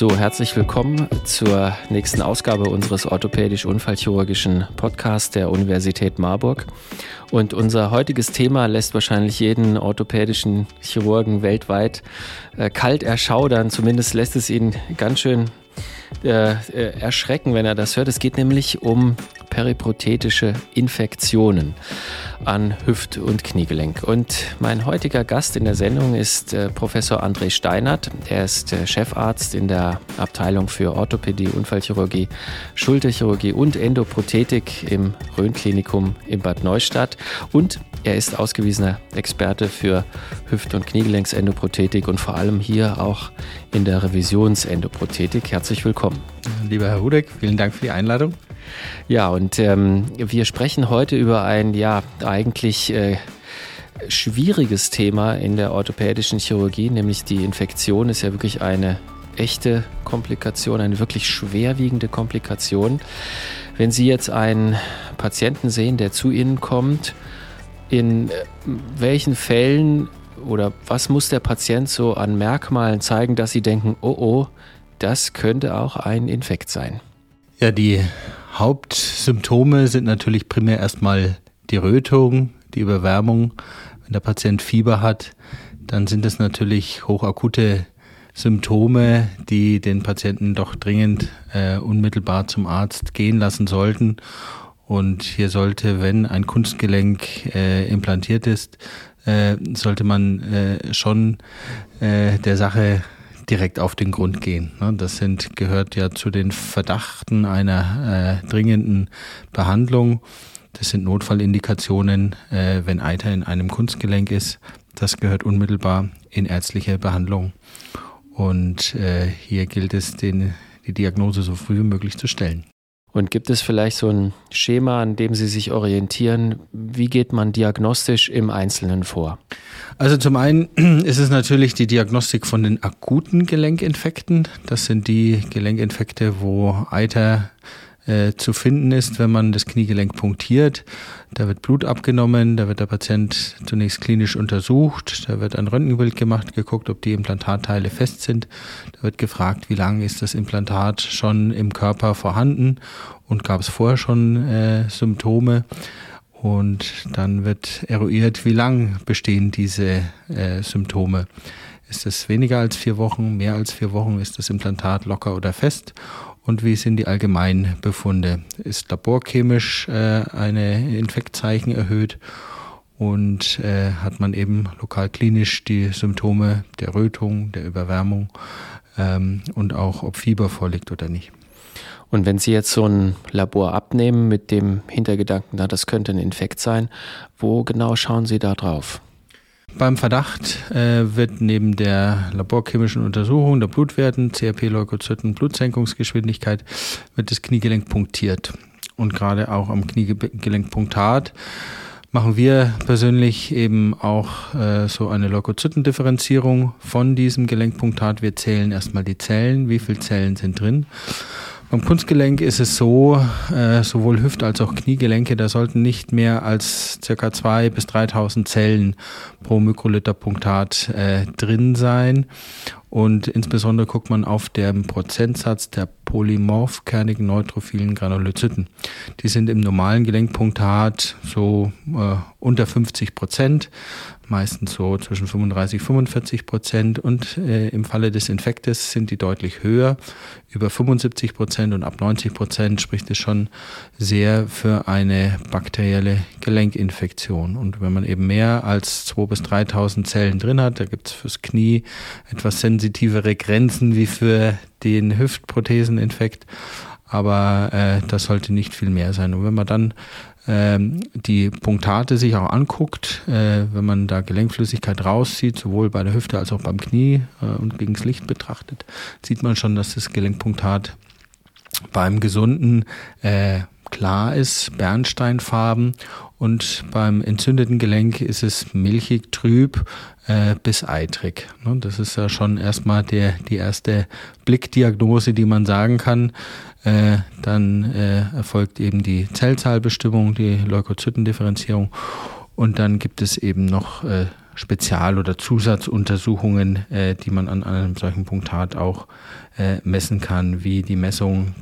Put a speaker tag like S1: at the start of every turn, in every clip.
S1: So, herzlich willkommen zur nächsten Ausgabe unseres orthopädisch-unfallchirurgischen Podcasts der Universität Marburg. Und unser heutiges Thema lässt wahrscheinlich jeden orthopädischen Chirurgen weltweit äh, kalt erschaudern. Zumindest lässt es ihn ganz schön äh, äh, erschrecken, wenn er das hört. Es geht nämlich um periprothetische Infektionen an Hüft- und Kniegelenk. Und mein heutiger Gast in der Sendung ist äh, Professor André Steinert. Er ist äh, Chefarzt in der Abteilung für Orthopädie, Unfallchirurgie, Schulterchirurgie und Endoprothetik im Rhön-Klinikum in Bad Neustadt. Und er ist ausgewiesener Experte für Hüft- und Kniegelenksendoprothetik und vor allem hier auch in der Revisionsendoprothetik. Herzlich willkommen.
S2: Lieber Herr Hudek, vielen Dank für die Einladung.
S1: Ja, und ähm, wir sprechen heute über ein, ja, eigentlich äh, schwieriges Thema in der orthopädischen Chirurgie, nämlich die Infektion ist ja wirklich eine echte Komplikation, eine wirklich schwerwiegende Komplikation. Wenn Sie jetzt einen Patienten sehen, der zu Ihnen kommt, in äh, welchen Fällen oder was muss der Patient so an Merkmalen zeigen, dass Sie denken, oh oh, das könnte auch ein Infekt sein?
S2: Ja, die Hauptsymptome sind natürlich primär erstmal die Rötung, die Überwärmung. Wenn der Patient Fieber hat, dann sind es natürlich hochakute Symptome, die den Patienten doch dringend äh, unmittelbar zum Arzt gehen lassen sollten und hier sollte, wenn ein Kunstgelenk äh, implantiert ist, äh, sollte man äh, schon äh, der Sache direkt auf den Grund gehen. Ne? Das sind, gehört ja zu den Verdachten einer äh, dringenden Behandlung. Das sind Notfallindikationen, äh, wenn Eiter in einem Kunstgelenk ist. Das gehört unmittelbar in ärztliche Behandlung. Und äh, hier gilt es, den, die Diagnose so früh wie möglich zu stellen.
S1: Und gibt es vielleicht so ein Schema, an dem Sie sich orientieren? Wie geht man diagnostisch im Einzelnen vor?
S2: Also zum einen ist es natürlich die Diagnostik von den akuten Gelenkinfekten. Das sind die Gelenkinfekte, wo Eiter äh, zu finden ist, wenn man das Kniegelenk punktiert. Da wird Blut abgenommen, da wird der Patient zunächst klinisch untersucht, da wird ein Röntgenbild gemacht, geguckt, ob die Implantatteile fest sind. Da wird gefragt, wie lange ist das Implantat schon im Körper vorhanden und gab es vorher schon äh, Symptome. Und dann wird eruiert, wie lang bestehen diese äh, Symptome. Ist es weniger als vier Wochen, mehr als vier Wochen, ist das Implantat locker oder fest? Und wie sind die Allgemeinbefunde? Ist laborchemisch äh, eine Infektzeichen erhöht und äh, hat man eben lokal klinisch die Symptome der Rötung, der Überwärmung ähm, und auch ob Fieber vorliegt oder nicht.
S1: Und wenn Sie jetzt so ein Labor abnehmen mit dem Hintergedanken, na, das könnte ein Infekt sein, wo genau schauen Sie da drauf?
S2: Beim Verdacht äh, wird neben der laborchemischen Untersuchung der Blutwerten, CRP, Leukozyten, Blutsenkungsgeschwindigkeit, wird das Kniegelenk punktiert. Und gerade auch am Kniegelenkpunktat machen wir persönlich eben auch äh, so eine Leukozytendifferenzierung von diesem Gelenkpunktat. Wir zählen erstmal die Zellen, wie viele Zellen sind drin. Beim Kunstgelenk ist es so, äh, sowohl Hüft- als auch Kniegelenke, da sollten nicht mehr als circa 2.000 bis 3.000 Zellen pro Mikroliter Punktat äh, drin sein. Und insbesondere guckt man auf den Prozentsatz der polymorphkernigen neutrophilen Granulozyten. Die sind im normalen Gelenkpunktat so äh, unter 50 Prozent meistens so zwischen 35 und 45 Prozent und äh, im Falle des Infektes sind die deutlich höher, über 75 Prozent und ab 90 Prozent spricht es schon sehr für eine bakterielle Gelenkinfektion. Und wenn man eben mehr als 2.000 bis 3.000 Zellen drin hat, da gibt es fürs Knie etwas sensitivere Grenzen wie für den Hüftprotheseninfekt aber äh, das sollte nicht viel mehr sein. Und wenn man dann die Punktate sich auch anguckt, äh, wenn man da Gelenkflüssigkeit rauszieht, sowohl bei der Hüfte als auch beim Knie äh, und gegen das Licht betrachtet, sieht man schon, dass das Gelenkpunktat beim Gesunden äh, klar ist, bernsteinfarben und beim entzündeten Gelenk ist es milchig, trüb bis eitrig. Ne? Das ist ja schon erstmal der, die erste Blickdiagnose, die man sagen kann. Äh, dann äh, erfolgt eben die Zellzahlbestimmung, die Leukozytendifferenzierung und dann gibt es eben noch äh, Spezial- oder Zusatzuntersuchungen, äh, die man an einem solchen Punktat auch äh, messen kann, wie die Messung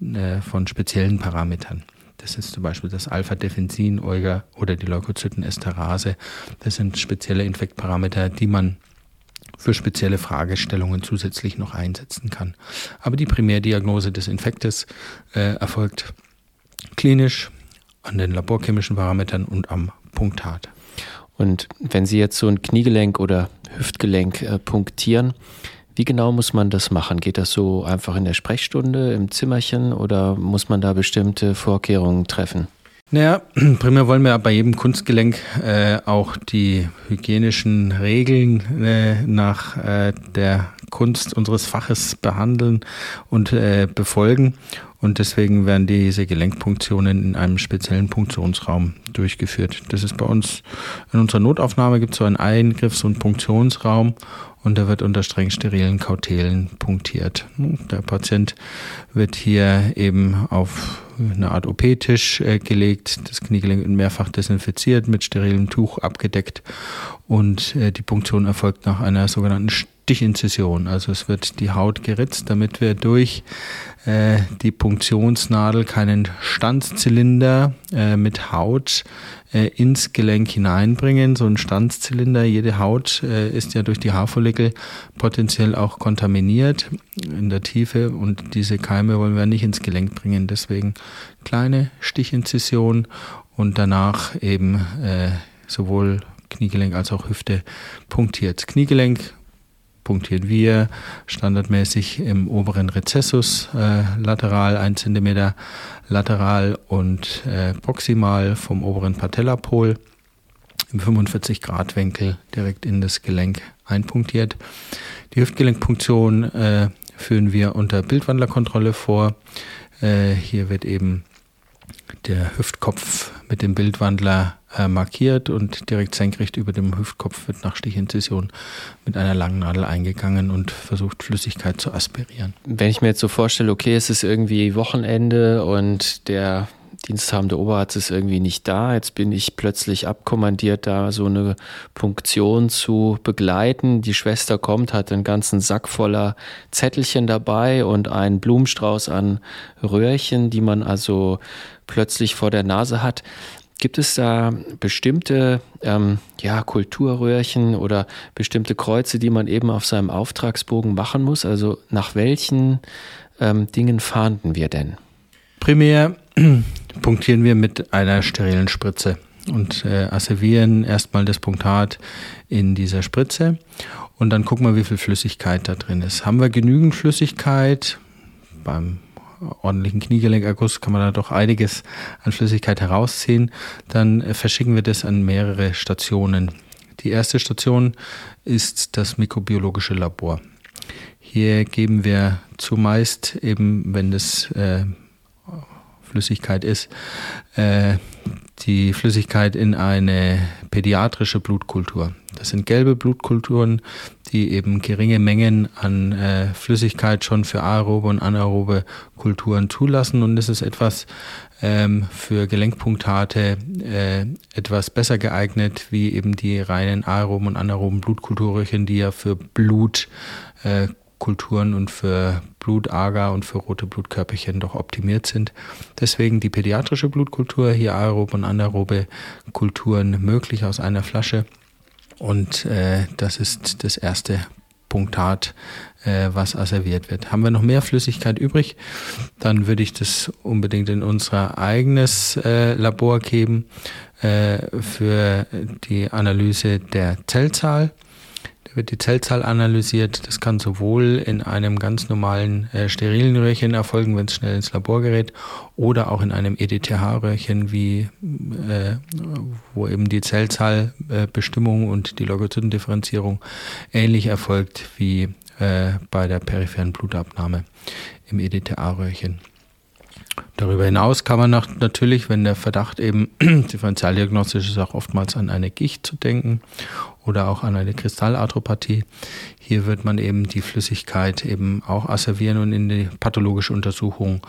S2: äh, von speziellen Parametern. Das ist zum Beispiel das Alpha-Defensin oder die Leukozytenesterase. Das sind spezielle Infektparameter, die man für spezielle Fragestellungen zusätzlich noch einsetzen kann. Aber die Primärdiagnose des Infektes äh, erfolgt klinisch an den laborchemischen Parametern und am Punktat.
S1: Und wenn Sie jetzt so ein Kniegelenk oder Hüftgelenk äh, punktieren, wie genau muss man das machen? Geht das so einfach in der Sprechstunde, im Zimmerchen oder muss man da bestimmte Vorkehrungen treffen?
S2: Naja, primär wollen wir bei jedem Kunstgelenk äh, auch die hygienischen Regeln äh, nach äh, der Kunst unseres Faches behandeln und äh, befolgen. Und deswegen werden diese Gelenkpunktionen in einem speziellen Punktionsraum durchgeführt. Das ist bei uns in unserer Notaufnahme gibt es so einen Eingriffs- und Punktionsraum und der wird unter streng sterilen Kautelen punktiert. Der Patient wird hier eben auf eine Art OP-Tisch äh, gelegt, das Kniegelenk mehrfach desinfiziert, mit sterilem Tuch abgedeckt und äh, die Punktion erfolgt nach einer sogenannten Stichinzision. Also es wird die Haut geritzt, damit wir durch äh, die Punktionsnadel keinen Stanzzylinder äh, mit Haut äh, ins Gelenk hineinbringen. So ein Stanzzylinder, jede Haut äh, ist ja durch die Haarfollikel potenziell auch kontaminiert in der Tiefe und diese Keime wollen wir nicht ins Gelenk bringen. Deswegen kleine Stichinzision und danach eben äh, sowohl Kniegelenk als auch Hüfte punktiert. Kniegelenk punktieren wir standardmäßig im oberen Rezessus äh, lateral, 1 cm lateral und äh, proximal vom oberen Patellapol im 45 Grad Winkel direkt in das Gelenk einpunktiert. Die Hüftgelenkpunktion äh, führen wir unter Bildwandlerkontrolle vor. Äh, hier wird eben der Hüftkopf mit dem Bildwandler äh, markiert und direkt senkrecht über dem Hüftkopf wird nach Stichinzision mit einer langen Nadel eingegangen und versucht Flüssigkeit zu aspirieren.
S1: Wenn ich mir jetzt so vorstelle, okay, es ist irgendwie Wochenende und der diensthabende Oberarzt ist irgendwie nicht da. Jetzt bin ich plötzlich abkommandiert, da so eine Punktion zu begleiten. Die Schwester kommt, hat einen ganzen Sack voller Zettelchen dabei und einen Blumenstrauß an Röhrchen, die man also plötzlich vor der Nase hat. Gibt es da bestimmte ähm, ja, Kulturröhrchen oder bestimmte Kreuze, die man eben auf seinem Auftragsbogen machen muss? Also nach welchen ähm, Dingen fahnden wir denn?
S2: Primär punktieren wir mit einer sterilen Spritze und äh, asservieren erstmal das Punktat in dieser Spritze und dann gucken wir, wie viel Flüssigkeit da drin ist. Haben wir genügend Flüssigkeit? Beim ordentlichen Kniegelenkerguss kann man da doch einiges an Flüssigkeit herausziehen. Dann äh, verschicken wir das an mehrere Stationen. Die erste Station ist das mikrobiologische Labor. Hier geben wir zumeist eben, wenn das äh, Flüssigkeit ist, äh, die Flüssigkeit in eine pädiatrische Blutkultur. Das sind gelbe Blutkulturen, die eben geringe Mengen an äh, Flüssigkeit schon für aerobe und anaerobe Kulturen zulassen. Und das ist etwas ähm, für Gelenkpunktate äh, etwas besser geeignet, wie eben die reinen aeroben und anaeroben Blutkulturröhrchen, die ja für Blut äh, Kulturen und für Blutager und für rote Blutkörperchen doch optimiert sind. Deswegen die pädiatrische Blutkultur, hier aerobe und anaerobe Kulturen möglich aus einer Flasche. Und äh, das ist das erste Punktat, äh, was asserviert wird. Haben wir noch mehr Flüssigkeit übrig, dann würde ich das unbedingt in unser eigenes äh, Labor geben äh, für die Analyse der Zellzahl wird die Zellzahl analysiert. Das kann sowohl in einem ganz normalen äh, sterilen Röhrchen erfolgen, wenn es schnell ins Labor gerät, oder auch in einem EDTH-Röhrchen, wie äh, wo eben die Zellzahlbestimmung äh, und die Leukozytendifferenzierung ähnlich erfolgt wie äh, bei der peripheren Blutabnahme im EDTA-Röhrchen. Darüber hinaus kann man natürlich, wenn der Verdacht eben differentialdiagnostisch ist, auch oftmals an eine Gicht zu denken oder auch an eine Kristallarthropathie. Hier wird man eben die Flüssigkeit eben auch asservieren und in die pathologische Untersuchung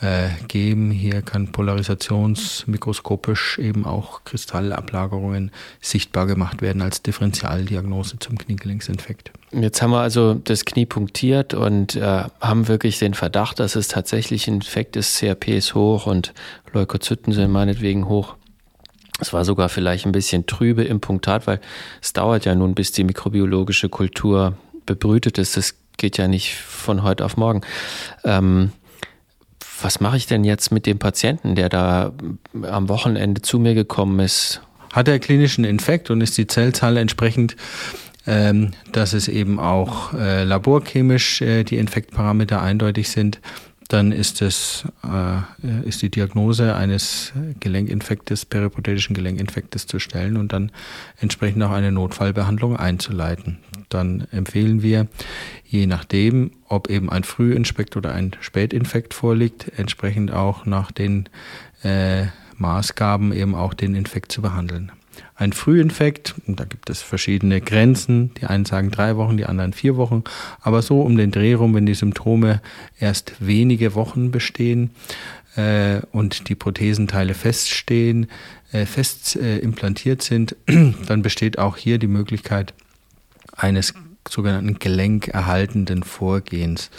S2: äh, geben. Hier kann polarisationsmikroskopisch eben auch Kristallablagerungen sichtbar gemacht werden als Differentialdiagnose zum Kniegelenksinfekt.
S1: Jetzt haben wir also das Knie punktiert und äh, haben wirklich den Verdacht, dass es tatsächlich ein Infekt ist. CRP ist hoch und Leukozyten sind meinetwegen hoch. Es war sogar vielleicht ein bisschen trübe im Punktat, weil es dauert ja nun, bis die mikrobiologische Kultur bebrütet ist. Das geht ja nicht von heute auf morgen. Ähm, was mache ich denn jetzt mit dem Patienten, der da am Wochenende zu mir gekommen ist?
S2: Hat er klinischen Infekt und ist die Zellzahl entsprechend, ähm, dass es eben auch äh, laborchemisch äh, die Infektparameter eindeutig sind, dann ist es äh, ist die Diagnose eines Gelenkinfektes, periprothetischen Gelenkinfektes zu stellen und dann entsprechend auch eine Notfallbehandlung einzuleiten. Dann empfehlen wir, je nachdem, ob eben ein Frühinfekt oder ein Spätinfekt vorliegt, entsprechend auch nach den äh, Maßgaben eben auch den Infekt zu behandeln ein Frühinfekt. Und da gibt es verschiedene Grenzen. Die einen sagen drei Wochen, die anderen vier Wochen. Aber so um den Dreh rum, wenn die Symptome erst wenige Wochen bestehen äh, und die Prothesenteile feststehen, äh, fest äh, implantiert sind, dann besteht auch hier die Möglichkeit eines sogenannten gelenkerhaltenden Vorgehens.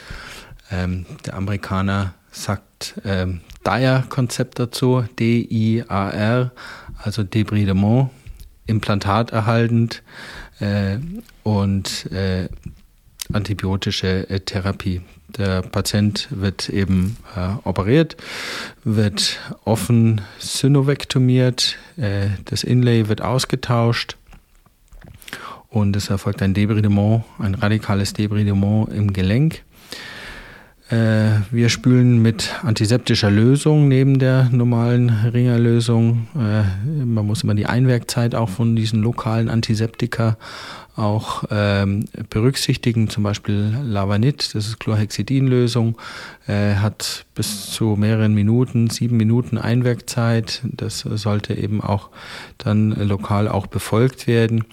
S2: Ähm, der Amerikaner sagt ähm, DIAR-Konzept dazu, D-I-A-R, also Debridement implantaterhaltend äh, und äh, antibiotische äh, Therapie. Der Patient wird eben äh, operiert, wird offen synovektomiert, äh, das Inlay wird ausgetauscht und es erfolgt ein Debridement, ein radikales Debridement im Gelenk. Äh, wir spülen mit antiseptischer Lösung neben der normalen Ringerlösung. Äh, man muss immer die Einwirkzeit auch von diesen lokalen Antiseptika auch ähm, berücksichtigen, zum Beispiel Lavanit, das ist Chlorhexidinlösung, äh, hat bis zu mehreren Minuten, sieben Minuten Einwirkzeit. Das sollte eben auch dann lokal auch befolgt werden.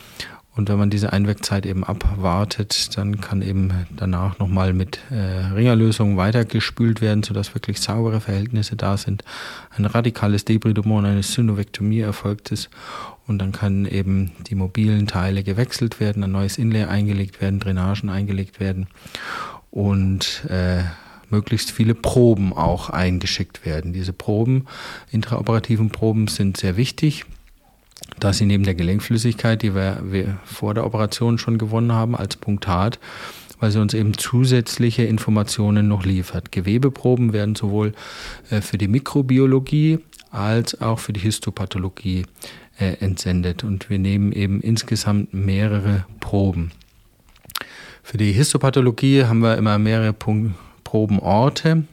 S2: Und wenn man diese Einwirkzeit eben abwartet, dann kann eben danach nochmal mit äh, Ringerlösung weitergespült werden, sodass wirklich saubere Verhältnisse da sind. Ein radikales Debridement, eine Synovektomie erfolgt ist. Und dann kann eben die mobilen Teile gewechselt werden, ein neues Inlay eingelegt werden, Drainagen eingelegt werden und äh, möglichst viele Proben auch eingeschickt werden. Diese Proben, intraoperativen Proben, sind sehr wichtig da sie neben der Gelenkflüssigkeit, die wir, wir vor der Operation schon gewonnen haben, als Punktat, weil sie uns eben zusätzliche Informationen noch liefert. Gewebeproben werden sowohl äh, für die Mikrobiologie als auch für die Histopathologie äh, entsendet und wir nehmen eben insgesamt mehrere Proben. Für die Histopathologie haben wir immer mehrere Probenorte.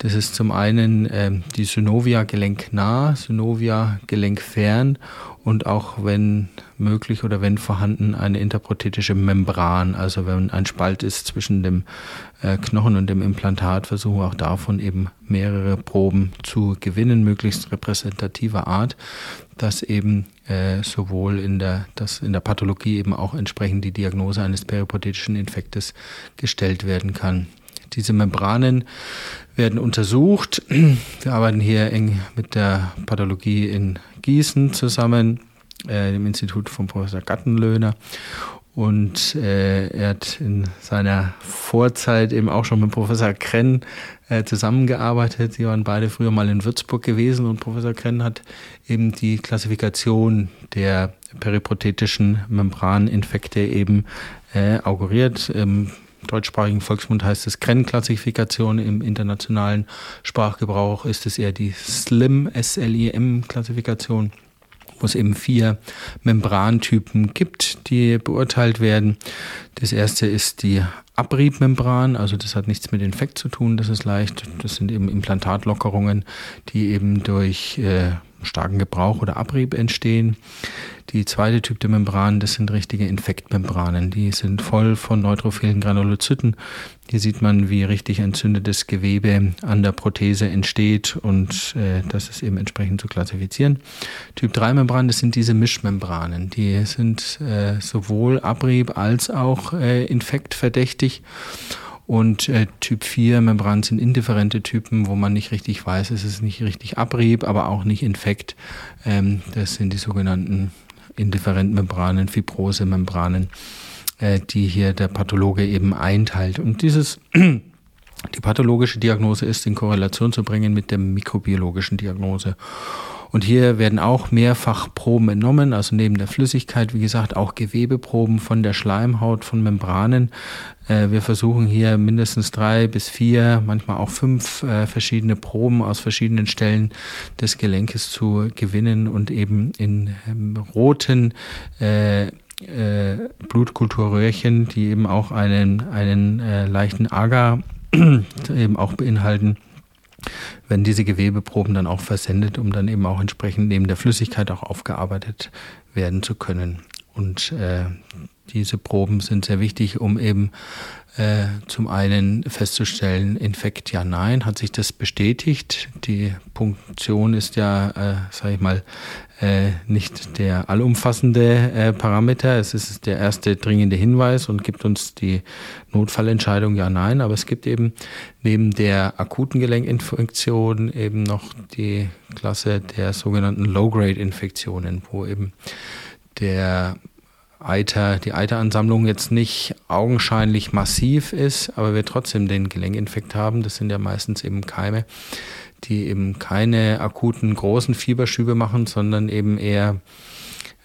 S2: Das ist zum einen äh, die Synovia gelenknah, Synovia gelenkfern und auch wenn möglich oder wenn vorhanden eine interprothetische Membran, also wenn ein Spalt ist zwischen dem äh, Knochen und dem Implantat, versuchen auch davon eben mehrere Proben zu gewinnen, möglichst repräsentativer Art, dass eben äh, sowohl in der, dass in der Pathologie eben auch entsprechend die Diagnose eines peripothetischen Infektes gestellt werden kann. Diese Membranen werden untersucht. Wir arbeiten hier eng mit der Pathologie in Gießen zusammen, äh, dem Institut von Professor Gattenlöhner. Und äh, er hat in seiner Vorzeit eben auch schon mit Professor Krenn äh, zusammengearbeitet. Sie waren beide früher mal in Würzburg gewesen und Professor Krenn hat eben die Klassifikation der periprothetischen Membraninfekte eben äh, auguriert. Ähm, deutschsprachigen Volksmund heißt es Krenn-Klassifikation, im internationalen Sprachgebrauch ist es eher die SLIM, S-L-I-M-Klassifikation wo es eben vier Membrantypen gibt, die beurteilt werden. Das erste ist die Abriebmembran, also das hat nichts mit Infekt zu tun, das ist leicht. Das sind eben Implantatlockerungen, die eben durch äh, starken Gebrauch oder Abrieb entstehen. Die zweite Typ der Membran, das sind richtige Infektmembranen. Die sind voll von neutrophilen Granulozyten. Hier sieht man, wie richtig entzündetes Gewebe an der Prothese entsteht und äh, das ist eben entsprechend zu klassifizieren. Typ 3 Membran, das sind diese Mischmembranen. Die sind äh, sowohl Abrieb als auch äh, infektverdächtig. Und äh, Typ 4 Membran sind indifferente Typen, wo man nicht richtig weiß, es ist nicht richtig Abrieb, aber auch nicht Infekt. Ähm, das sind die sogenannten Indifferentmembranen, Fibrose-Membranen, äh, die hier der Pathologe eben einteilt. Und dieses die pathologische Diagnose ist in Korrelation zu bringen mit der mikrobiologischen Diagnose. Und hier werden auch mehrfach Proben entnommen, also neben der Flüssigkeit, wie gesagt, auch Gewebeproben von der Schleimhaut, von Membranen. Äh, wir versuchen hier mindestens drei bis vier, manchmal auch fünf äh, verschiedene Proben aus verschiedenen Stellen des Gelenkes zu gewinnen und eben in ähm, roten äh, Blutkulturröhrchen, die eben auch einen, einen leichten Agar eben auch beinhalten, werden diese Gewebeproben dann auch versendet, um dann eben auch entsprechend neben der Flüssigkeit auch aufgearbeitet werden zu können. Und äh, diese Proben sind sehr wichtig, um eben äh, zum einen festzustellen, Infekt ja, nein, hat sich das bestätigt. Die Punktion ist ja, äh, sage ich mal, äh, nicht der allumfassende äh, Parameter. Es ist der erste dringende Hinweis und gibt uns die Notfallentscheidung ja, nein. Aber es gibt eben neben der akuten Gelenkinfektion eben noch die Klasse der sogenannten Low-Grade-Infektionen, wo eben der Eiter, die Eiteransammlung jetzt nicht augenscheinlich massiv ist, aber wir trotzdem den Gelenkinfekt haben. Das sind ja meistens eben Keime, die eben keine akuten großen Fieberschübe machen, sondern eben eher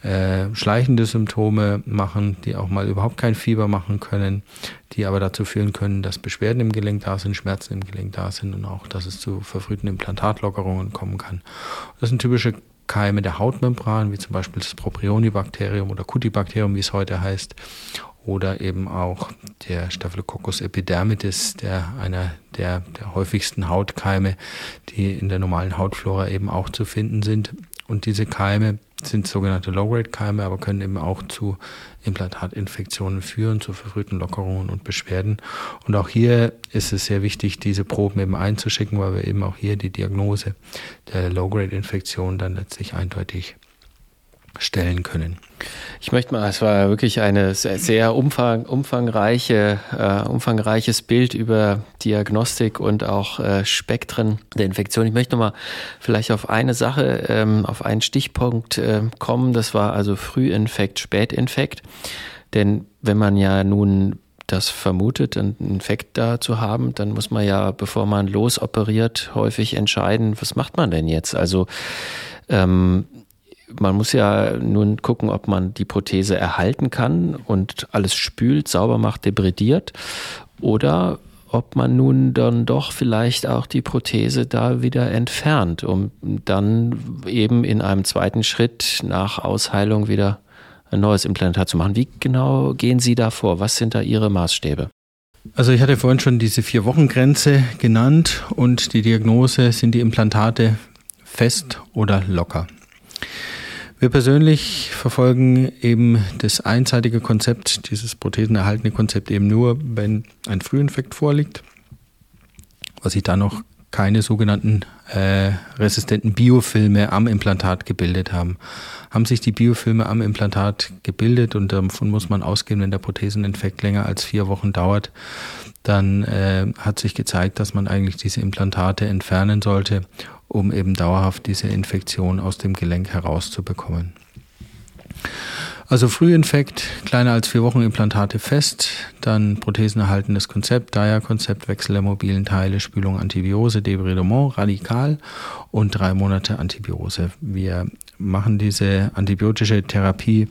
S2: äh, schleichende Symptome machen, die auch mal überhaupt kein Fieber machen können, die aber dazu führen können, dass Beschwerden im Gelenk da sind, Schmerzen im Gelenk da sind und auch, dass es zu verfrühten Implantatlockerungen kommen kann. Das sind typische Keime der Hautmembran, wie zum Beispiel das Propionibakterium oder Cutibakterium, wie es heute heißt, oder eben auch der Staphylococcus epidermidis, der einer der, der häufigsten Hautkeime, die in der normalen Hautflora eben auch zu finden sind. Und diese Keime sind sogenannte Low-Grade-Keime, aber können eben auch zu Implantatinfektionen führen, zu verfrühten Lockerungen und Beschwerden. Und auch hier ist es sehr wichtig, diese Proben eben einzuschicken, weil wir eben auch hier die Diagnose der Low-Grade-Infektion dann letztlich eindeutig stellen können.
S1: Ich möchte mal, es war wirklich ein sehr, sehr umfang, umfangreiche, äh, umfangreiches Bild über Diagnostik und auch äh, Spektren der Infektion. Ich möchte noch mal vielleicht auf eine Sache, ähm, auf einen Stichpunkt äh, kommen. Das war also Frühinfekt, Spätinfekt. Denn wenn man ja nun das vermutet, einen Infekt da zu haben, dann muss man ja, bevor man losoperiert, häufig entscheiden, was macht man denn jetzt? Also ähm, man muss ja nun gucken, ob man die Prothese erhalten kann und alles spült, sauber macht, debridiert oder ob man nun dann doch vielleicht auch die Prothese da wieder entfernt, um dann eben in einem zweiten Schritt nach Ausheilung wieder ein neues Implantat zu machen. Wie genau gehen Sie da vor? Was sind da Ihre Maßstäbe?
S2: Also ich hatte vorhin schon diese Vier-Wochen-Grenze genannt und die Diagnose sind die Implantate fest oder locker. Wir persönlich verfolgen eben das einseitige Konzept, dieses prothesenerhaltene Konzept eben nur, wenn ein Frühinfekt vorliegt, was sich da noch keine sogenannten äh, resistenten Biofilme am Implantat gebildet haben. Haben sich die Biofilme am Implantat gebildet und davon muss man ausgehen, wenn der Protheseninfekt länger als vier Wochen dauert, dann äh, hat sich gezeigt, dass man eigentlich diese Implantate entfernen sollte um eben dauerhaft diese Infektion aus dem Gelenk herauszubekommen. Also Frühinfekt, kleiner als vier Wochen Implantate fest, dann prothesenerhaltendes Konzept, DIA-Konzept, Wechsel der mobilen Teile, Spülung, Antibiose, Debridement, radikal und drei Monate Antibiose. Wir machen diese antibiotische Therapie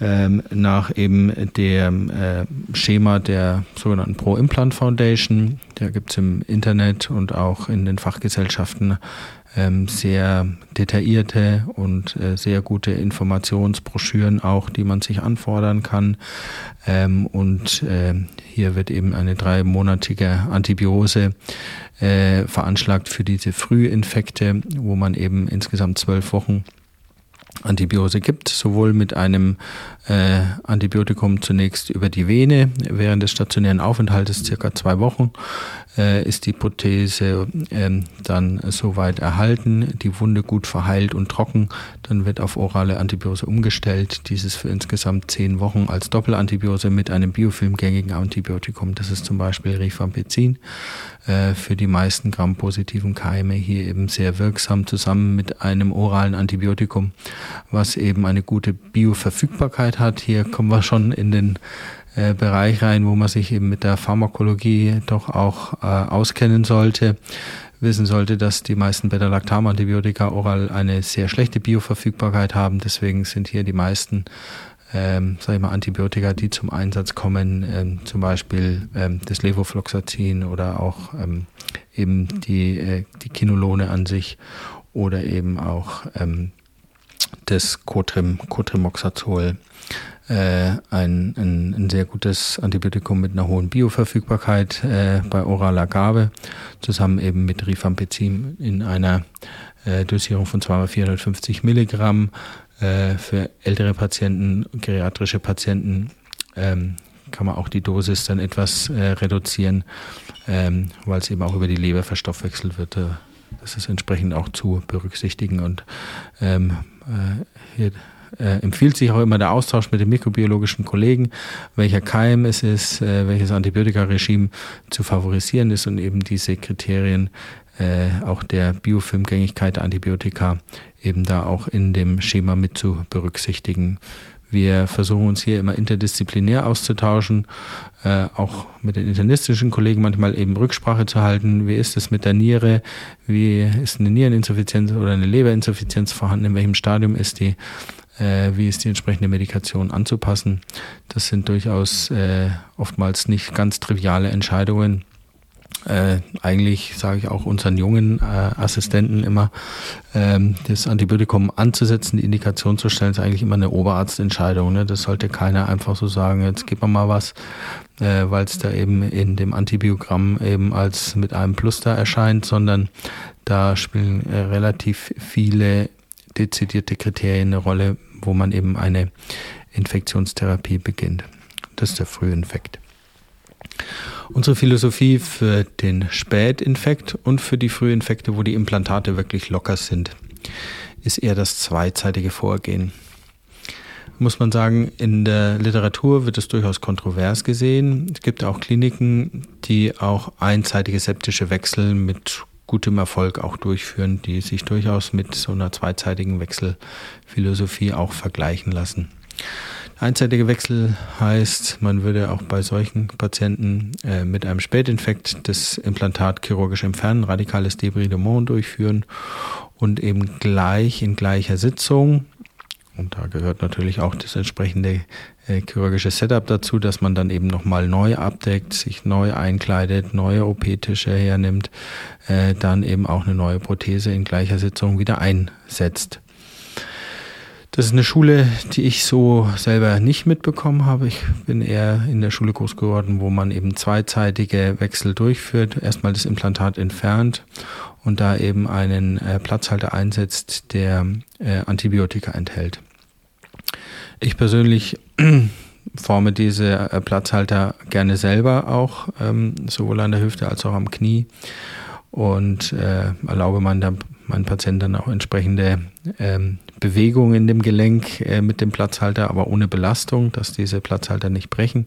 S2: ähm, nach eben dem äh, Schema der sogenannten Pro-Implant Foundation. Da gibt es im Internet und auch in den Fachgesellschaften ähm, sehr detaillierte und äh, sehr gute Informationsbroschüren auch, die man sich anfordern kann. Ähm, und äh, hier wird eben eine dreimonatige Antibiose äh, veranschlagt für diese Frühinfekte, wo man eben insgesamt zwölf Wochen Antibiose gibt, sowohl mit einem äh, Antibiotikum zunächst über die Vene während des stationären Aufenthaltes circa zwei Wochen ist die Prothese äh, dann soweit erhalten, die Wunde gut verheilt und trocken, dann wird auf orale Antibiose umgestellt, dieses für insgesamt zehn Wochen als Doppelantibiose mit einem biofilmgängigen Antibiotikum, das ist zum Beispiel Rifampicin, äh, für die meisten grampositiven Keime hier eben sehr wirksam zusammen mit einem oralen Antibiotikum, was eben eine gute Bioverfügbarkeit hat. Hier kommen wir schon in den äh, Bereich rein, wo man sich eben mit der Pharmakologie doch auch äh, auskennen sollte wissen sollte, dass die meisten Beta-Lactam-Antibiotika oral eine sehr schlechte Bioverfügbarkeit haben. Deswegen sind hier die meisten ähm, sag ich mal, Antibiotika, die zum Einsatz kommen, ähm, zum Beispiel ähm, das Levofloxacin oder auch ähm, eben die, äh, die Kinolone an sich oder eben auch ähm, das Cotrim, Cotrimoxazol ein, ein, ein, sehr gutes Antibiotikum mit einer hohen Bioverfügbarkeit äh, bei oraler Gabe, zusammen eben mit Rifampicin in einer äh, Dosierung von 2x450 Milligramm äh, für ältere Patienten, geriatrische Patienten. Ähm, kann man auch die Dosis dann etwas äh, reduzieren, ähm, weil es eben auch über die Leber verstoffwechselt wird. Äh, das ist entsprechend auch zu berücksichtigen und ähm, hier äh, empfiehlt sich auch immer der Austausch mit den mikrobiologischen Kollegen, welcher Keim es ist, äh, welches Antibiotikaregime zu favorisieren ist und eben diese Kriterien äh, auch der Biofilmgängigkeit der Antibiotika eben da auch in dem Schema mit zu berücksichtigen. Wir versuchen uns hier immer interdisziplinär auszutauschen, äh, auch mit den internistischen Kollegen manchmal eben Rücksprache zu halten. Wie ist es mit der Niere? Wie ist eine Niereninsuffizienz oder eine Leberinsuffizienz vorhanden? In welchem Stadium ist die? Äh, wie ist die entsprechende Medikation anzupassen. Das sind durchaus äh, oftmals nicht ganz triviale Entscheidungen. Äh, eigentlich sage ich auch unseren jungen äh, Assistenten immer, ähm, das Antibiotikum anzusetzen, die Indikation zu stellen, ist eigentlich immer eine Oberarztentscheidung. Ne? Das sollte keiner einfach so sagen, jetzt gib mir mal was, äh, weil es da eben in dem Antibiogramm eben als mit einem Plus da erscheint, sondern da spielen äh, relativ viele dezidierte Kriterien eine Rolle, wo man eben eine Infektionstherapie beginnt. Das ist der Frühinfekt. Unsere Philosophie für den Spätinfekt und für die Frühinfekte, wo die Implantate wirklich locker sind, ist eher das zweizeitige Vorgehen. Muss man sagen, in der Literatur wird es durchaus kontrovers gesehen. Es gibt auch Kliniken, die auch einseitige septische Wechsel mit gutem Erfolg auch durchführen, die sich durchaus mit so einer zweizeitigen Wechselphilosophie auch vergleichen lassen. Einseitige Wechsel heißt, man würde auch bei solchen Patienten äh, mit einem Spätinfekt das Implantat chirurgisch entfernen, radikales Debridement durchführen und eben gleich in gleicher Sitzung und da gehört natürlich auch das entsprechende äh, chirurgische Setup dazu, dass man dann eben nochmal neu abdeckt, sich neu einkleidet, neue OP-Tische hernimmt, äh, dann eben auch eine neue Prothese in gleicher Sitzung wieder einsetzt. Das ist eine Schule, die ich so selber nicht mitbekommen habe. Ich bin eher in der Schule groß geworden, wo man eben zweizeitige Wechsel durchführt. Erstmal das Implantat entfernt und da eben einen äh, Platzhalter einsetzt, der äh, Antibiotika enthält. Ich persönlich forme diese äh, Platzhalter gerne selber auch, ähm, sowohl an der Hüfte als auch am Knie. Und äh, erlaube man dann, meinen Patienten dann auch entsprechende ähm, Bewegungen in dem Gelenk äh, mit dem Platzhalter, aber ohne Belastung, dass diese Platzhalter nicht brechen.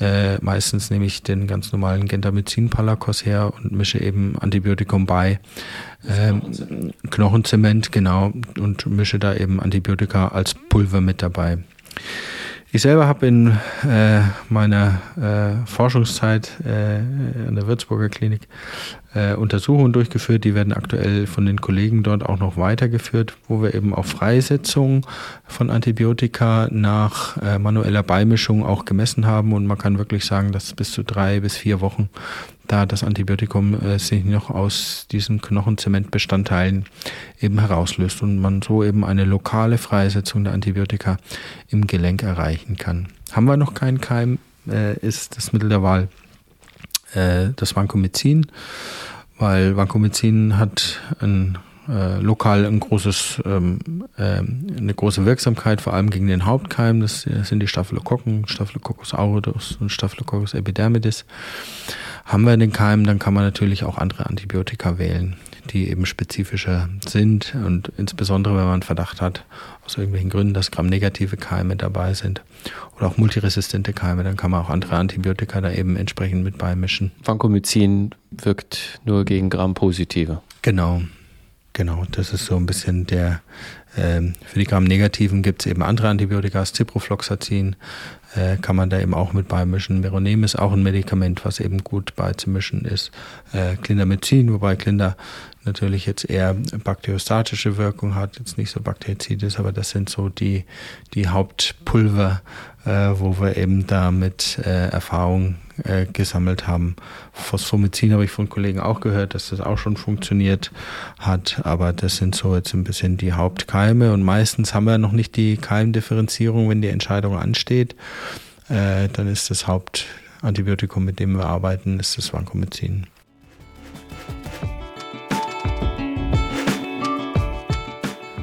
S2: Äh, meistens nehme ich den ganz normalen Gentamicin-Palakos her und mische eben Antibiotikum bei. Ähm, Knochenzement, genau, und mische da eben Antibiotika als Pulver mit dabei. Ich selber habe in äh, meiner äh, Forschungszeit äh, an der Würzburger Klinik äh, Untersuchungen durchgeführt. Die werden aktuell von den Kollegen dort auch noch weitergeführt, wo wir eben auch Freisetzung von Antibiotika nach äh, manueller Beimischung auch gemessen haben. Und man kann wirklich sagen, dass bis zu drei bis vier Wochen da das Antibiotikum äh, sich noch aus diesen Knochenzementbestandteilen eben herauslöst und man so eben eine lokale Freisetzung der Antibiotika im Gelenk erreichen kann. Haben wir noch keinen Keim, äh, ist das Mittel der Wahl äh, das Vancomycin, weil Vancomycin hat ein äh, lokal ein großes, ähm, äh, eine große Wirksamkeit, vor allem gegen den Hauptkeim. Das, das sind die Staphylokokken, Staphylococcus aureus und Staphylococcus epidermidis. Haben wir den Keim, dann kann man natürlich auch andere Antibiotika wählen, die eben spezifischer sind und insbesondere wenn man Verdacht hat, aus irgendwelchen Gründen, dass gramnegative Keime dabei sind oder auch multiresistente Keime, dann kann man auch andere Antibiotika da eben entsprechend mit beimischen.
S1: Vancomycin wirkt nur gegen Gram-positive.
S2: Genau, genau. Das ist so ein bisschen der, ähm, für die Gram-negativen gibt es eben andere Antibiotika, Ciprofloxacin, äh, kann man da eben auch mit beimischen. Veronem ist auch ein Medikament, was eben gut beizumischen ist. Äh, Clindamycin, wobei Clinder natürlich jetzt eher bakteriostatische Wirkung hat, jetzt nicht so bakterizid ist, aber das sind so die, die Hauptpulver, äh, wo wir eben damit äh, Erfahrung äh, gesammelt haben. Phosphomycin habe ich von Kollegen auch gehört, dass das auch schon funktioniert hat, aber das sind so jetzt ein bisschen die Hauptkeime und meistens haben wir noch nicht die Keimdifferenzierung, wenn die Entscheidung ansteht. Äh, dann ist das Hauptantibiotikum, mit dem wir arbeiten, ist das Vancomycin.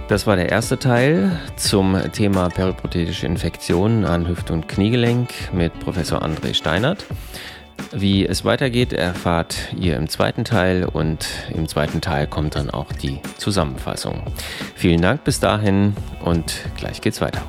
S1: Das war der erste Teil zum Thema periprothetische Infektionen an Hüft- und Kniegelenk mit Professor André Steinert. Wie es weitergeht, erfahrt ihr im zweiten Teil und im zweiten Teil kommt dann auch die Zusammenfassung. Vielen Dank bis dahin und gleich geht's weiter.